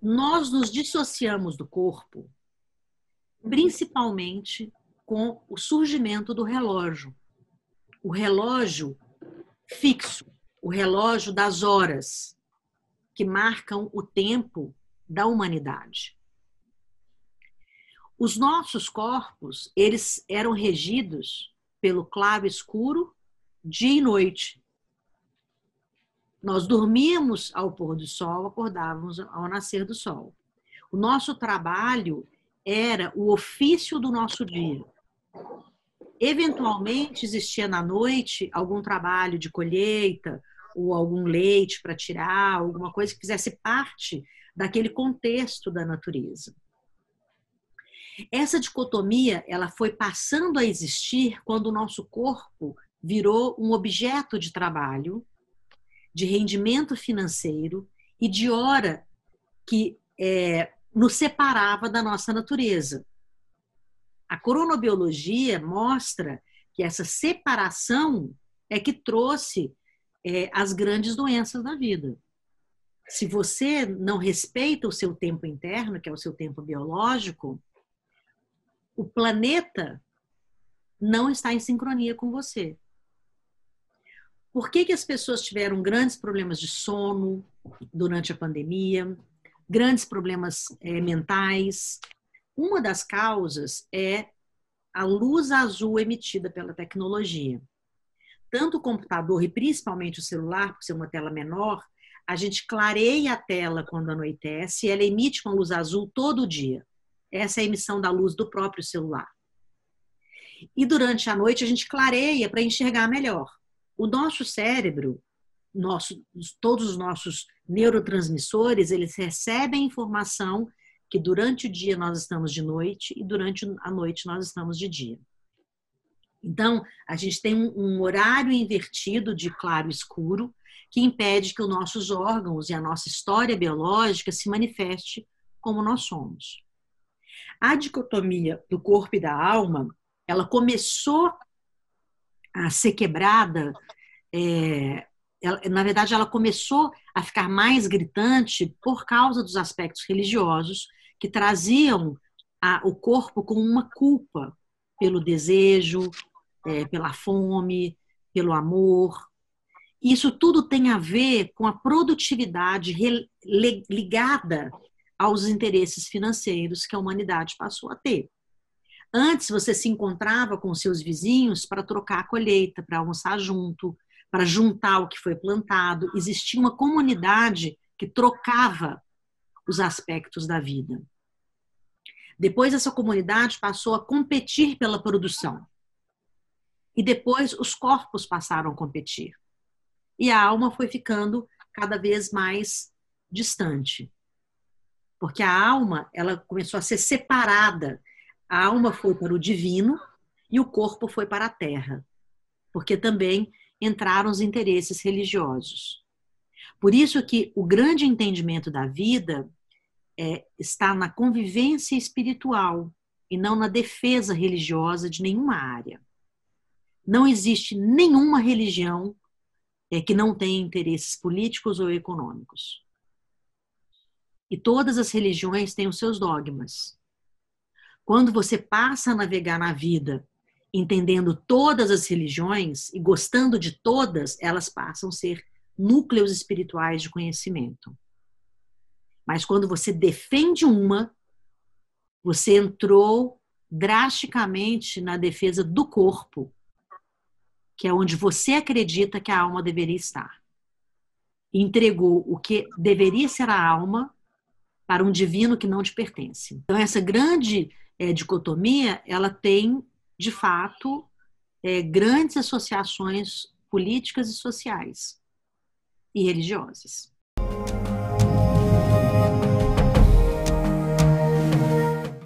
nós nos dissociamos do corpo principalmente com o surgimento do relógio. O relógio fixo, o relógio das horas, que marcam o tempo da humanidade. Os nossos corpos, eles eram regidos pelo claro escuro dia e noite. Nós dormíamos ao pôr do sol, acordávamos ao nascer do sol. O nosso trabalho era o ofício do nosso dia. Eventualmente existia na noite algum trabalho de colheita ou algum leite para tirar, alguma coisa que fizesse parte daquele contexto da natureza. Essa dicotomia, ela foi passando a existir quando o nosso corpo virou um objeto de trabalho, de rendimento financeiro e de hora que é, nos separava da nossa natureza. A cronobiologia mostra que essa separação é que trouxe é, as grandes doenças da vida. Se você não respeita o seu tempo interno, que é o seu tempo biológico, o planeta não está em sincronia com você. Por que, que as pessoas tiveram grandes problemas de sono durante a pandemia, grandes problemas é, mentais? Uma das causas é a luz azul emitida pela tecnologia. Tanto o computador e principalmente o celular, por ser uma tela menor, a gente clareia a tela quando anoitece e ela emite uma luz azul todo dia. Essa é a emissão da luz do próprio celular. E durante a noite a gente clareia para enxergar melhor. O nosso cérebro, nosso, todos os nossos neurotransmissores, eles recebem informação que durante o dia nós estamos de noite e durante a noite nós estamos de dia. Então, a gente tem um horário invertido de claro e escuro que impede que os nossos órgãos e a nossa história biológica se manifeste como nós somos. A dicotomia do corpo e da alma, ela começou a ser quebrada, é, ela, na verdade, ela começou a ficar mais gritante por causa dos aspectos religiosos que traziam a, o corpo com uma culpa pelo desejo, é, pela fome, pelo amor. Isso tudo tem a ver com a produtividade ligada aos interesses financeiros que a humanidade passou a ter. Antes você se encontrava com seus vizinhos para trocar a colheita, para almoçar junto, para juntar o que foi plantado. Existia uma comunidade que trocava os aspectos da vida. Depois essa comunidade passou a competir pela produção. E depois os corpos passaram a competir. E a alma foi ficando cada vez mais distante porque a alma ela começou a ser separada. A alma foi para o divino e o corpo foi para a terra, porque também entraram os interesses religiosos. Por isso que o grande entendimento da vida é, está na convivência espiritual e não na defesa religiosa de nenhuma área. Não existe nenhuma religião é, que não tenha interesses políticos ou econômicos. E todas as religiões têm os seus dogmas. Quando você passa a navegar na vida entendendo todas as religiões e gostando de todas, elas passam a ser núcleos espirituais de conhecimento. Mas quando você defende uma, você entrou drasticamente na defesa do corpo, que é onde você acredita que a alma deveria estar. entregou o que deveria ser a alma para um divino que não te pertence. Então, essa grande é, dicotomia, ela tem, de fato, é, grandes associações políticas e sociais e religiosas.